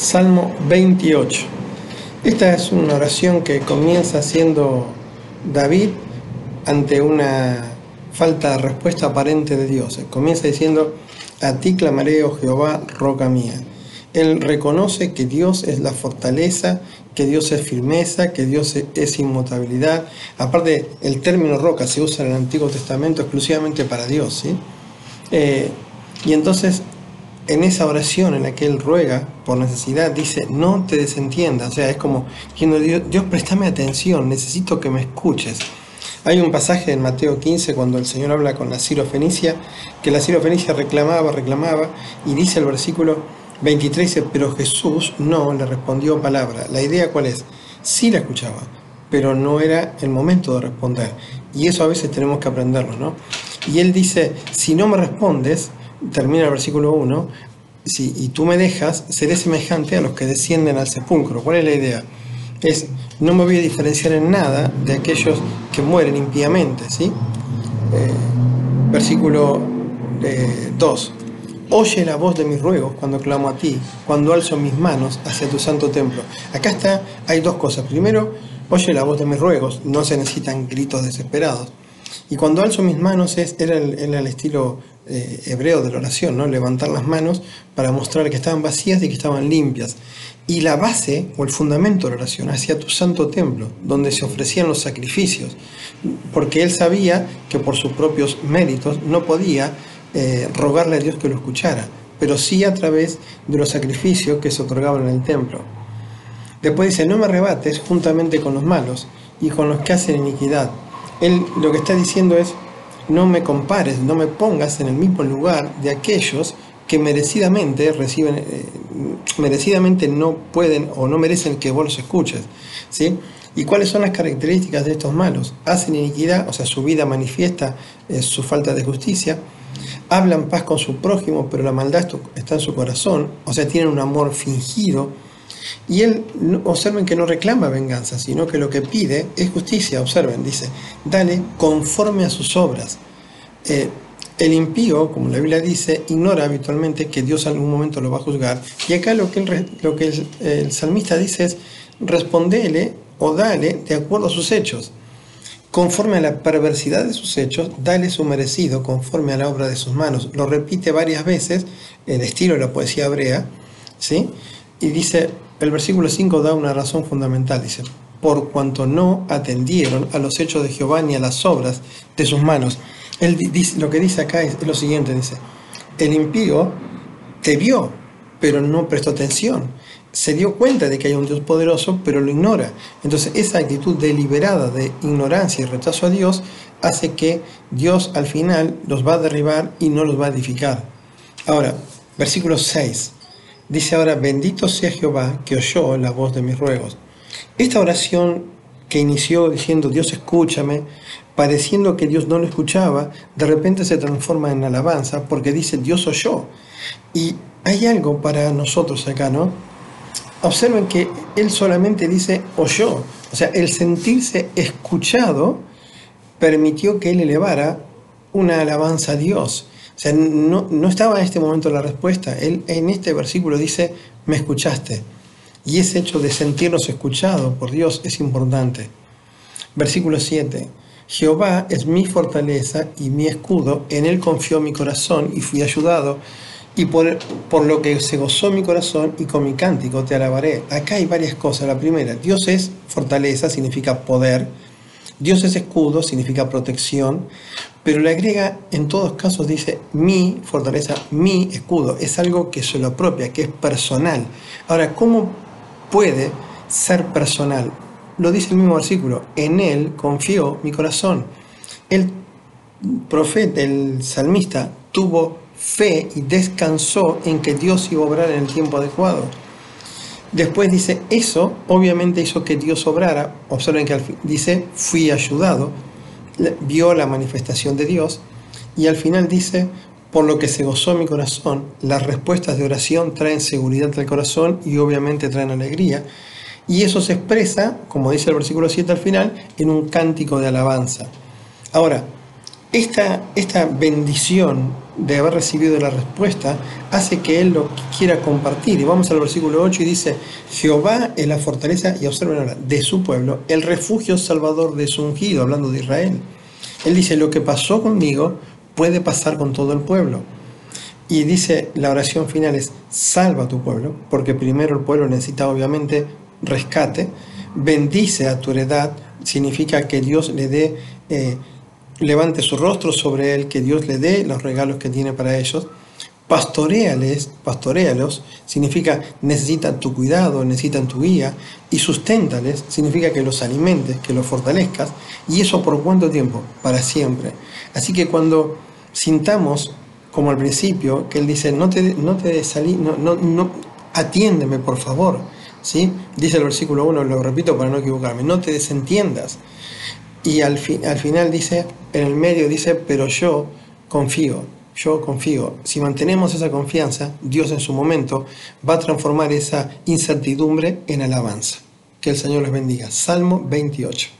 Salmo 28. Esta es una oración que comienza haciendo David ante una falta de respuesta aparente de Dios. Comienza diciendo, a ti clamaré, oh Jehová, roca mía. Él reconoce que Dios es la fortaleza, que Dios es firmeza, que Dios es inmutabilidad. Aparte, el término roca se usa en el Antiguo Testamento exclusivamente para Dios. ¿sí? Eh, y entonces en esa oración en la que él ruega por necesidad, dice, no te desentiendas. O sea, es como diciendo, Dios, Dios, préstame atención, necesito que me escuches. Hay un pasaje en Mateo 15 cuando el Señor habla con la Fenicia, que la Fenicia reclamaba, reclamaba, y dice el versículo 23, dice, pero Jesús no le respondió palabra. La idea cuál es? Sí la escuchaba, pero no era el momento de responder. Y eso a veces tenemos que aprenderlo, ¿no? Y él dice, si no me respondes, termina el versículo 1, si, y tú me dejas, seré semejante a los que descienden al sepulcro. ¿Cuál es la idea? Es, no me voy a diferenciar en nada de aquellos que mueren impíamente, ¿sí? Eh, versículo 2. Eh, Oye la voz de mis ruegos cuando clamo a ti, cuando alzo mis manos hacia tu santo templo. Acá está, hay dos cosas. Primero, oye la voz de mis ruegos, no se necesitan gritos desesperados. Y cuando alzo mis manos es, era, el, estilo eh, hebreo de la oración, ¿no? levantar las manos para mostrar que estaban vacías y que estaban limpias. Y la base o el fundamento de la oración hacia tu santo templo, donde se ofrecían los sacrificios, porque él sabía que por sus propios méritos no podía eh, rogarle a Dios que lo escuchara, pero sí a través de los sacrificios que se otorgaban en el templo. Después dice, no me arrebates juntamente con los malos y con los que hacen iniquidad él lo que está diciendo es, no me compares, no me pongas en el mismo lugar de aquellos que merecidamente reciben, eh, merecidamente no pueden o no merecen que vos los escuches. ¿sí? ¿Y cuáles son las características de estos malos? Hacen iniquidad, o sea, su vida manifiesta eh, su falta de justicia. Hablan paz con su prójimo, pero la maldad está en su corazón, o sea, tienen un amor fingido y él, observen que no reclama venganza, sino que lo que pide es justicia. Observen, dice, dale conforme a sus obras. Eh, el impío, como la Biblia dice, ignora habitualmente que Dios en algún momento lo va a juzgar. Y acá lo que el, lo que el, salmista dice es, respondele o dale de acuerdo a sus hechos. Conforme a la perversidad de sus hechos, dale su merecido conforme a la obra de sus manos. Lo repite varias veces, el estilo de la poesía hebrea, ¿sí? Y dice, el versículo 5 da una razón fundamental, dice, por cuanto no atendieron a los hechos de Jehová ni a las obras de sus manos. Él dice, lo que dice acá es, lo siguiente, dice, el impío te vio, pero no prestó atención. Se dio cuenta de que hay un Dios poderoso, pero lo ignora. Entonces esa actitud deliberada de ignorancia y rechazo a Dios hace que Dios al final los va a derribar y no los va a edificar. Ahora, versículo 6. Dice ahora, bendito sea Jehová que oyó la voz de mis ruegos. Esta oración que inició diciendo, Dios escúchame, pareciendo que Dios no lo escuchaba, de repente se transforma en alabanza porque dice, Dios oyó. Y hay algo para nosotros acá, ¿no? Observen que Él solamente dice oyó, o sea, el sentirse escuchado permitió que Él elevara una alabanza a Dios. O sea, no, estaba en este momento la respuesta. Él en este versículo dice, me escuchaste. Y ese hecho de sentirnos escuchados por Dios es importante. Versículo 7. Jehová es mi fortaleza y mi escudo, en él confió mi corazón y fui ayudado, y por, por lo que se gozó mi corazón y con mi cántico te alabaré. Acá hay varias cosas. La primera, Dios es fortaleza, significa poder. Dios es escudo, significa protección, pero le agrega, en todos casos dice, mi fortaleza, mi escudo, es algo que se lo apropia, que es personal. Ahora, ¿cómo puede ser personal? Lo dice el mismo versículo, en él confió mi corazón. El profeta, el salmista, tuvo fe y descansó en que Dios iba a obrar en el tiempo adecuado. Después dice, eso obviamente hizo que Dios obrara. Observen que dice, fui ayudado, vio la manifestación de Dios y al final dice, por lo que se gozó mi corazón, las respuestas de oración traen seguridad al corazón y obviamente traen alegría. Y eso se expresa, como dice el versículo 7 al final, en un cántico de alabanza. Ahora, esta, esta bendición de haber recibido la respuesta hace que él lo quiera compartir. Y vamos al versículo 8 y dice, Jehová es la fortaleza, y observen ahora, de su pueblo, el refugio salvador de su ungido, hablando de Israel. Él dice, lo que pasó conmigo puede pasar con todo el pueblo. Y dice, la oración final es, salva a tu pueblo, porque primero el pueblo necesita obviamente rescate, bendice a tu heredad, significa que Dios le dé... Eh, levante su rostro sobre él, que Dios le dé los regalos que tiene para ellos. Pastoreales, pastorealos, significa necesitan tu cuidado, necesitan tu guía, y susténtales, significa que los alimentes, que los fortalezcas, y eso por cuánto tiempo? Para siempre. Así que cuando sintamos, como al principio, que él dice, no te, no te salí, no, no, atiéndeme por favor, ¿sí? Dice el versículo 1, lo repito para no equivocarme, no te desentiendas. Y al, al final dice, en el medio dice, pero yo confío, yo confío. Si mantenemos esa confianza, Dios en su momento va a transformar esa incertidumbre en alabanza. Que el Señor les bendiga. Salmo 28.